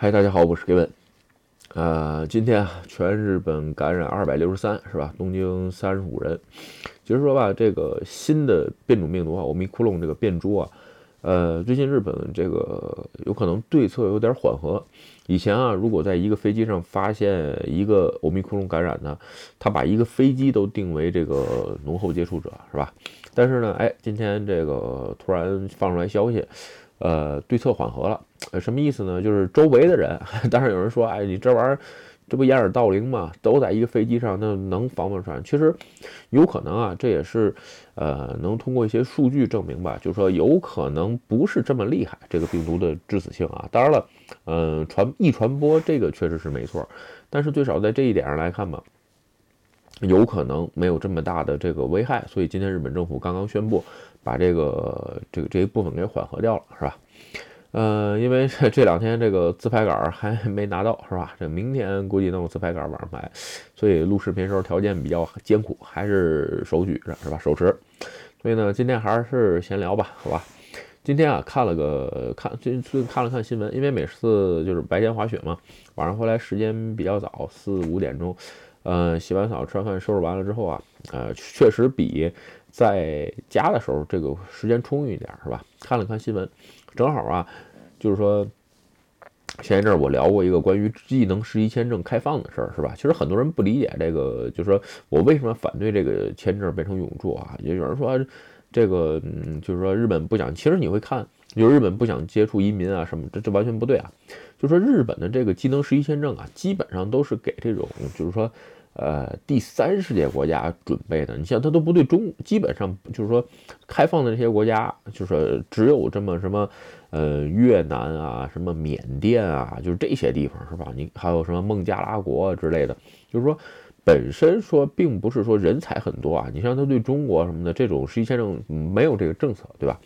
嗨，大家好，我是 Kevin。呃，今天啊，全日本感染二百六十三，是吧？东京三十五人。其实说吧，这个新的变种病毒啊，欧米克隆这个变株啊，呃，最近日本这个有可能对策有点缓和。以前啊，如果在一个飞机上发现一个欧米克隆感染呢，他把一个飞机都定为这个浓厚接触者，是吧？但是呢，哎，今天这个突然放出来消息。呃，对策缓和了，呃，什么意思呢？就是周围的人，当然有人说，哎，你这玩意儿，这不掩耳盗铃吗？都在一个飞机上，那能防不传？其实有可能啊，这也是，呃，能通过一些数据证明吧，就是说有可能不是这么厉害，这个病毒的致死性啊。当然了，嗯，传易传播这个确实是没错，但是最少在这一点上来看吧。有可能没有这么大的这个危害，所以今天日本政府刚刚宣布把这个这个这一部分给缓和掉了，是吧？呃，因为这两天这个自拍杆还没拿到，是吧？这明天估计能有自拍杆往上买，所以录视频时候条件比较艰苦，还是手举着，是吧？手持。所以呢，今天还是闲聊吧，好吧？今天啊，看了个看最最看了看新闻，因为每次就是白天滑雪嘛，晚上回来时间比较早，四五点钟。呃，洗完澡、吃完饭、收拾完了之后啊，呃，确实比在家的时候这个时间充裕一点，是吧？看了看新闻，正好啊，就是说前一阵我聊过一个关于技能实习签证开放的事儿，是吧？其实很多人不理解这个，就是说我为什么反对这个签证变成永驻啊？也有人说这个，嗯，就是说日本不想，其实你会看，就是日本不想接触移民啊什么，这这完全不对啊。就说日本的这个技能实习签证啊，基本上都是给这种，就是说。呃，第三世界国家准备的，你像他都不对中，基本上就是说开放的这些国家，就是只有这么什么，呃，越南啊，什么缅甸啊，就是这些地方是吧？你还有什么孟加拉国之类的，就是说本身说并不是说人才很多啊。你像他对中国什么的这种实习签证没有这个政策，对吧？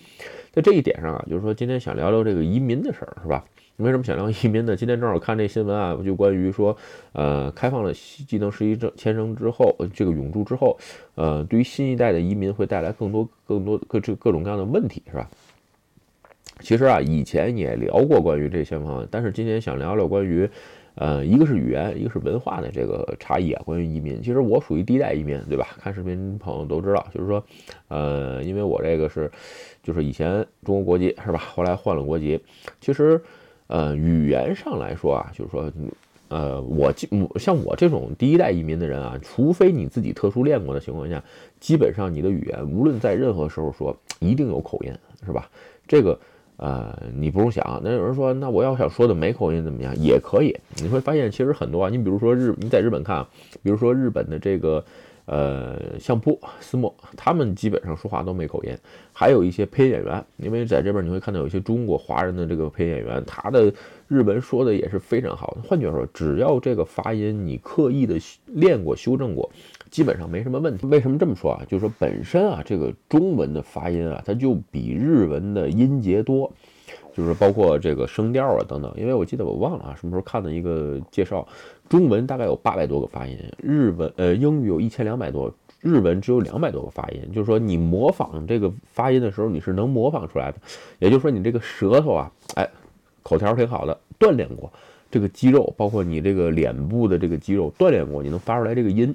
在这一点上啊，就是说今天想聊聊这个移民的事儿，是吧？为什么想聊移民呢？今天正好看这新闻啊，就关于说，呃，开放了技能实习证签证之后，这个永驻之后，呃，对于新一代的移民会带来更多、更多各这各种各样的问题，是吧？其实啊，以前也聊过关于这些方面，但是今天想聊聊关于，呃，一个是语言，一个是文化的这个差异啊。关于移民，其实我属于第一代移民，对吧？看视频朋友都知道，就是说，呃，因为我这个是，就是以前中国国籍是吧？后来换了国籍，其实。呃，语言上来说啊，就是说，呃，我像我这种第一代移民的人啊，除非你自己特殊练过的情况下，基本上你的语言无论在任何时候说，一定有口音，是吧？这个，呃，你不用想。那有人说，那我要想说的没口音怎么样？也可以。你会发现，其实很多啊，你比如说日，你在日本看，比如说日本的这个。呃，相扑、斯莫，他们基本上说话都没口音，还有一些配音演员，因为在这边你会看到有一些中国华人的这个配音演员，他的日文说的也是非常好。换句话说，只要这个发音你刻意的练过、修正过，基本上没什么问题。为什么这么说啊？就是说本身啊，这个中文的发音啊，它就比日文的音节多。就是包括这个声调啊等等，因为我记得我忘了啊，什么时候看的一个介绍，中文大概有八百多个发音，日文呃英语有一千两百多，日文只有两百多个发音。就是说你模仿这个发音的时候，你是能模仿出来的。也就是说你这个舌头啊，哎，口条挺好的，锻炼过这个肌肉，包括你这个脸部的这个肌肉锻炼过，你能发出来这个音。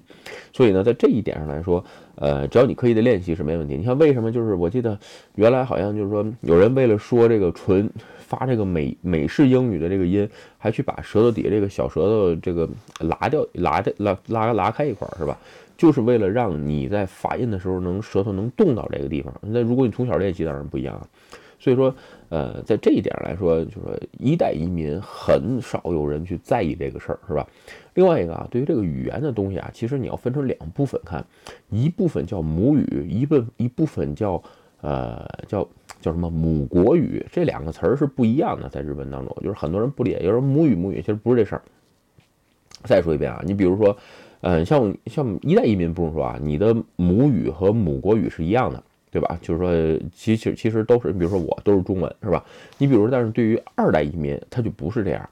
所以呢，在这一点上来说。呃，只要你刻意的练习是没问题。你看为什么？就是我记得原来好像就是说，有人为了说这个纯发这个美美式英语的这个音，还去把舌头底下这个小舌头这个拉掉、拉掉、拉拉拉开一块儿，是吧？就是为了让你在发音的时候能舌头能动到这个地方。那如果你从小练习，当然不一样啊。所以说，呃，在这一点来说，就是说一代移民很少有人去在意这个事儿，是吧？另外一个啊，对于这个语言的东西啊，其实你要分成两部分看，一部分叫母语，一部一部分叫呃叫叫什么母国语，这两个词儿是不一样的，在日文当中，就是很多人不理解，有人母语母语，其实不是这事儿。再说一遍啊，你比如说，嗯，像像一代移民不用说啊，你的母语和母国语是一样的。对吧？就是说，其实其实都是，比如说我都是中文，是吧？你比如，但是对于二代移民，他就不是这样，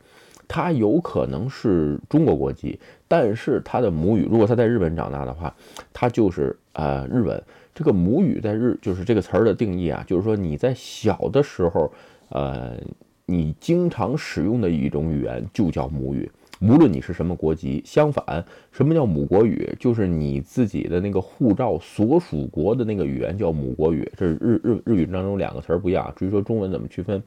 他有可能是中国国籍，但是他的母语，如果他在日本长大的话，他就是呃日文。这个母语在日就是这个词儿的定义啊，就是说你在小的时候，呃，你经常使用的一种语言就叫母语。无论你是什么国籍，相反，什么叫母国语？就是你自己的那个护照所属国的那个语言叫母国语。这是日日日语当中两个词儿不一样。至于说中文怎么区分，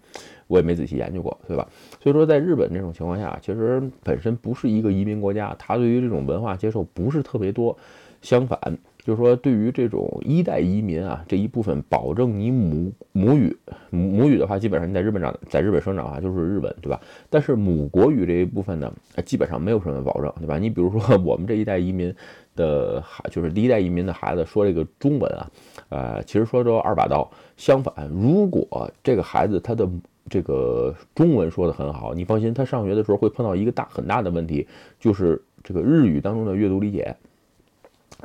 我也没仔细研究过，对吧？所以说，在日本这种情况下，其实本身不是一个移民国家，他对于这种文化接受不是特别多。相反。就是说，对于这种一代移民啊，这一部分保证你母母语母语的话，基本上你在日本长在日本生长啊，就是日文，对吧？但是母国语这一部分呢，基本上没有什么保证，对吧？你比如说我们这一代移民的孩，就是第一代移民的孩子说这个中文啊，呃，其实说都二把刀。相反，如果这个孩子他的这个中文说的很好，你放心，他上学的时候会碰到一个大很大的问题，就是这个日语当中的阅读理解。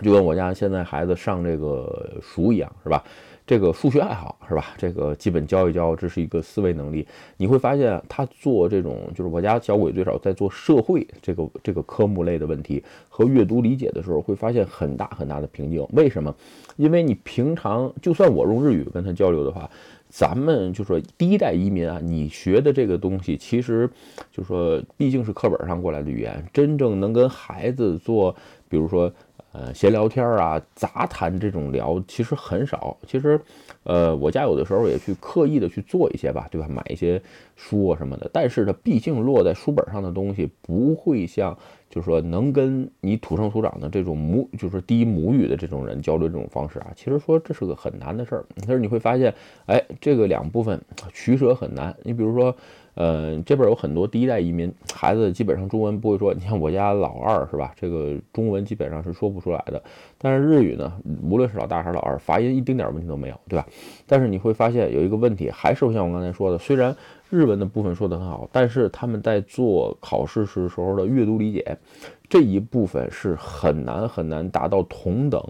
就跟我家现在孩子上这个书一样，是吧？这个数学爱好，是吧？这个基本教一教，这是一个思维能力。你会发现他做这种，就是我家小鬼最少在做社会这个这个科目类的问题和阅读理解的时候，会发现很大很大的瓶颈。为什么？因为你平常就算我用日语跟他交流的话，咱们就说第一代移民啊，你学的这个东西，其实就说毕竟是课本上过来的语言，真正能跟孩子做，比如说。呃，闲聊天啊，杂谈这种聊其实很少。其实，呃，我家有的时候也去刻意的去做一些吧，对吧？买一些书啊什么的。但是呢，毕竟落在书本上的东西不会像，就是说能跟你土生土长的这种母，就是第一母语的这种人交流这种方式啊。其实说这是个很难的事儿。但是你会发现，哎，这个两部分取舍很难。你比如说。呃，这边有很多第一代移民孩子，基本上中文不会说。你像我家老二是吧？这个中文基本上是说不出来的。但是日语呢，无论是老大还是老二，发音一丁点问题都没有，对吧？但是你会发现有一个问题，还是像我刚才说的，虽然日文的部分说得很好，但是他们在做考试时时候的阅读理解这一部分是很难很难达到同等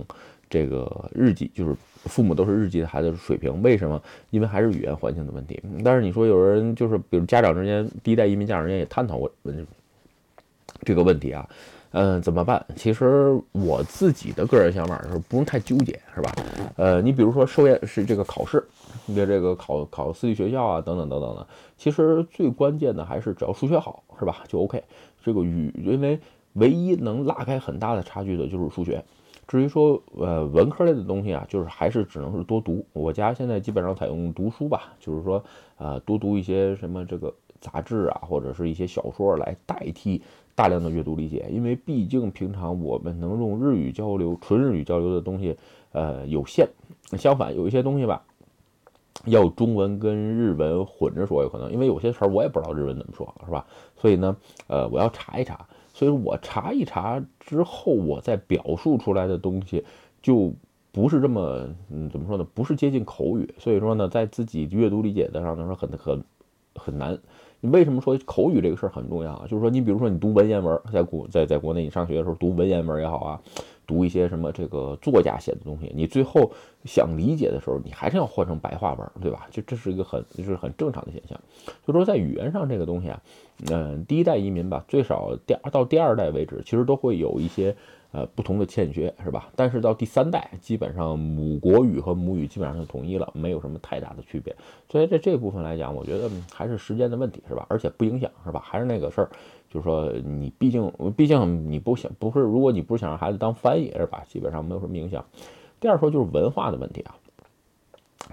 这个日记，就是。父母都是日籍的孩子水平，为什么？因为还是语言环境的问题。但是你说有人就是，比如家长之间，第一代移民家长之间也探讨过问这个问题啊，嗯，怎么办？其实我自己的个人想法是不用太纠结，是吧？呃，你比如说受验是这个考试，你别这个考考私立学校啊，等等等等的，其实最关键的还是只要数学好，是吧？就 OK。这个语，因为唯一能拉开很大的差距的就是数学。至于说，呃，文科类的东西啊，就是还是只能是多读。我家现在基本上采用读书吧，就是说，呃，多读一些什么这个杂志啊，或者是一些小说来代替大量的阅读理解。因为毕竟平常我们能用日语交流、纯日语交流的东西，呃，有限。相反，有一些东西吧，要中文跟日文混着说，有可能，因为有些词儿我也不知道日文怎么说，是吧？所以呢，呃，我要查一查。所以我查一查之后，我再表述出来的东西就不是这么，嗯，怎么说呢？不是接近口语。所以说呢，在自己阅读理解的上，来，说很很很难。你为什么说口语这个事儿很重要啊？就是说，你比如说你读文言文，在国在在国内你上学的时候读文言文也好啊。读一些什么这个作家写的东西，你最后想理解的时候，你还是要换成白话文，对吧？就这是一个很就是很正常的现象。所以说在语言上这个东西啊，嗯，第一代移民吧，最少第二到第二代为止，其实都会有一些呃不同的欠缺，是吧？但是到第三代，基本上母国语和母语基本上就统一了，没有什么太大的区别。所以在这部分来讲，我觉得还是时间的问题，是吧？而且不影响，是吧？还是那个事儿。就是说，你毕竟，毕竟你不想，不是，如果你不是想让孩子当翻译，是吧？基本上没有什么影响。第二说就是文化的问题啊，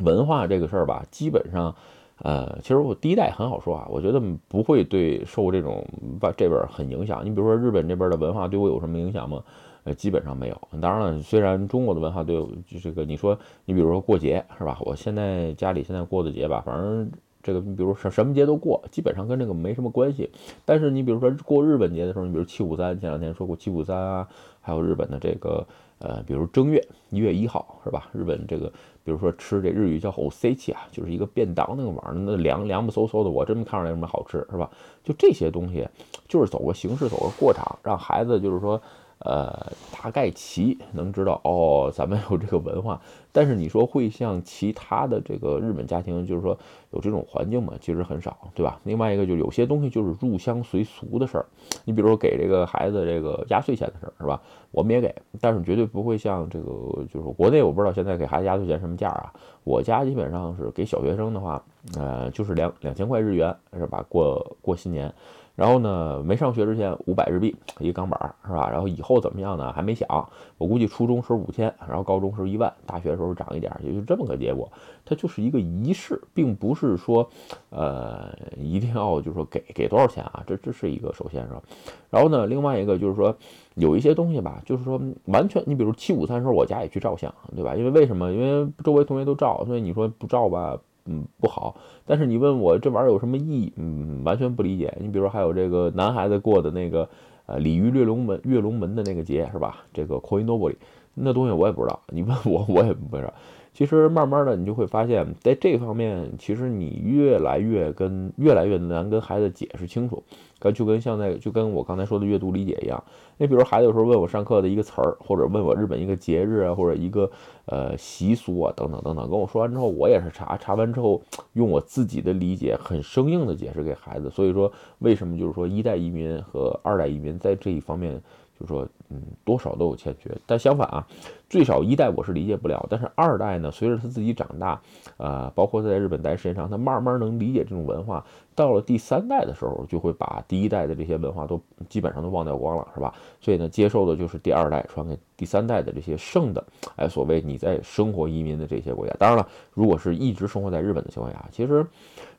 文化这个事儿吧，基本上，呃，其实我第一代很好说啊，我觉得不会对受这种把这边很影响。你比如说日本这边的文化对我有什么影响吗？呃，基本上没有。当然了，虽然中国的文化对我这个，你说你比如说过节是吧？我现在家里现在过的节吧，反正。这个你比如什什么节都过，基本上跟这个没什么关系。但是你比如说过日本节的时候，你比如七五三，前两天说过七五三啊，还有日本的这个呃，比如正月一月一号是吧？日本这个比如说吃这日语叫 o s 七啊，就是一个便当那个玩意儿，那凉凉不嗖嗖的，我真没看出来什么好吃是吧？就这些东西，就是走个形式，走个过场，让孩子就是说。呃，大概齐能知道哦，咱们有这个文化，但是你说会像其他的这个日本家庭，就是说有这种环境吗？其实很少，对吧？另外一个就有些东西就是入乡随俗的事儿，你比如说给这个孩子这个压岁钱的事儿，是吧？我们也给，但是绝对不会像这个，就是国内我不知道现在给孩子压岁钱什么价啊？我家基本上是给小学生的话，呃，就是两两千块日元，是吧？过过新年。然后呢，没上学之前五百日币 一个钢板是吧？然后以后怎么样呢？还没想。我估计初中时候五千，然后高中时候一万，大学时候涨一点，也就是这么个结果。它就是一个仪式，并不是说，呃，一定要就是说给给多少钱啊？这这是一个首先是吧？然后呢，另外一个就是说有一些东西吧，就是说完全，你比如七五三时候我家也去照相，对吧？因为为什么？因为周围同学都照，所以你说不照吧？嗯，不好。但是你问我这玩意儿有什么意义？嗯，完全不理解。你比如说还有这个男孩子过的那个呃鲤鱼跃龙门跃龙门的那个节是吧？这个 c o i n o b o 那东西我也不知道。你问我我也不知道。其实慢慢的你就会发现，在这方面，其实你越来越跟越来越难跟孩子解释清楚。跟就跟像那就跟我刚才说的阅读理解一样。你比如孩子有时候问我上课的一个词儿，或者问我日本一个节日啊，或者一个呃习俗啊，等等等等，跟我说完之后，我也是查查完之后，用我自己的理解很生硬的解释给孩子。所以说，为什么就是说一代移民和二代移民在这一方面。就说，嗯，多少都有欠缺，但相反啊，最少一代我是理解不了，但是二代呢，随着他自己长大，呃，包括在日本待时间长，他慢慢能理解这种文化。到了第三代的时候，就会把第一代的这些文化都基本上都忘掉光了，是吧？所以呢，接受的就是第二代传给第三代的这些剩的，哎，所谓你在生活移民的这些国家。当然了，如果是一直生活在日本的情况下，其实。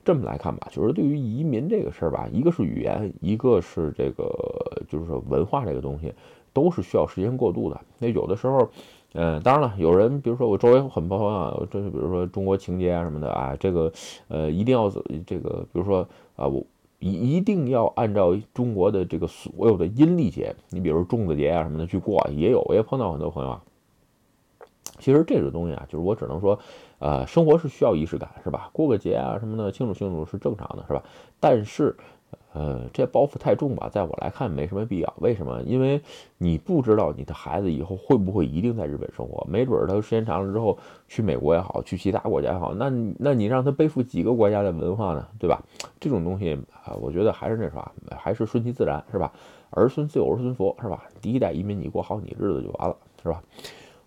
这么来看吧，就是对于移民这个事儿吧，一个是语言，一个是这个，就是说文化这个东西，都是需要时间过渡的。那有的时候，嗯，当然了，有人比如说我周围很多朋友啊，就是比如说中国情节啊什么的啊，这个呃一定要这个，比如说啊，我一一定要按照中国的这个所有的阴历节，你比如粽子节啊什么的去过，也有，我也碰到很多朋友啊。其实这种东西啊，就是我只能说，呃，生活是需要仪式感，是吧？过个节啊什么的，庆祝庆祝是正常的，是吧？但是，呃，这包袱太重吧，在我来看没什么必要。为什么？因为你不知道你的孩子以后会不会一定在日本生活，没准儿他时间长了之后去美国也好，去其他国家也好，那那你让他背负几个国家的文化呢？对吧？这种东西啊，我觉得还是那啥，还是顺其自然，是吧？儿孙自有儿孙福，是吧？第一代移民你过好你日子就完了，是吧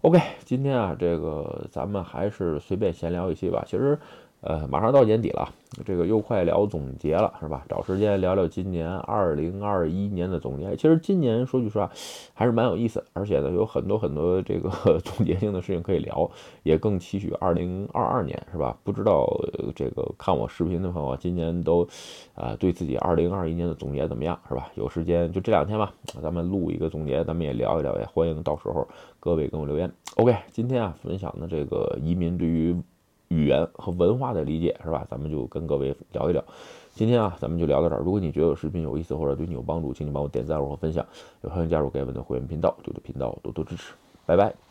？OK，今天啊，这个咱们还是随便闲聊一些吧。其实。呃，马上到年底了，这个又快聊总结了，是吧？找时间聊聊今年二零二一年的总结。其实今年说句实话，还是蛮有意思，而且呢，有很多很多这个 总结性的事情可以聊，也更期许二零二二年，是吧？不知道这个看我视频的朋友，今年都啊对自己二零二一年的总结怎么样，是吧？有时间就这两天吧，咱们录一个总结，咱们也聊一聊，也欢迎到时候各位给我留言。OK，今天啊分享的这个移民对于。语言和文化的理解是吧？咱们就跟各位聊一聊。今天啊，咱们就聊到这儿。如果你觉得我视频有意思或者对你有帮助，请你帮我点赞或分享。也欢迎加入该文的会员频道，对我的频道多多支持。拜拜。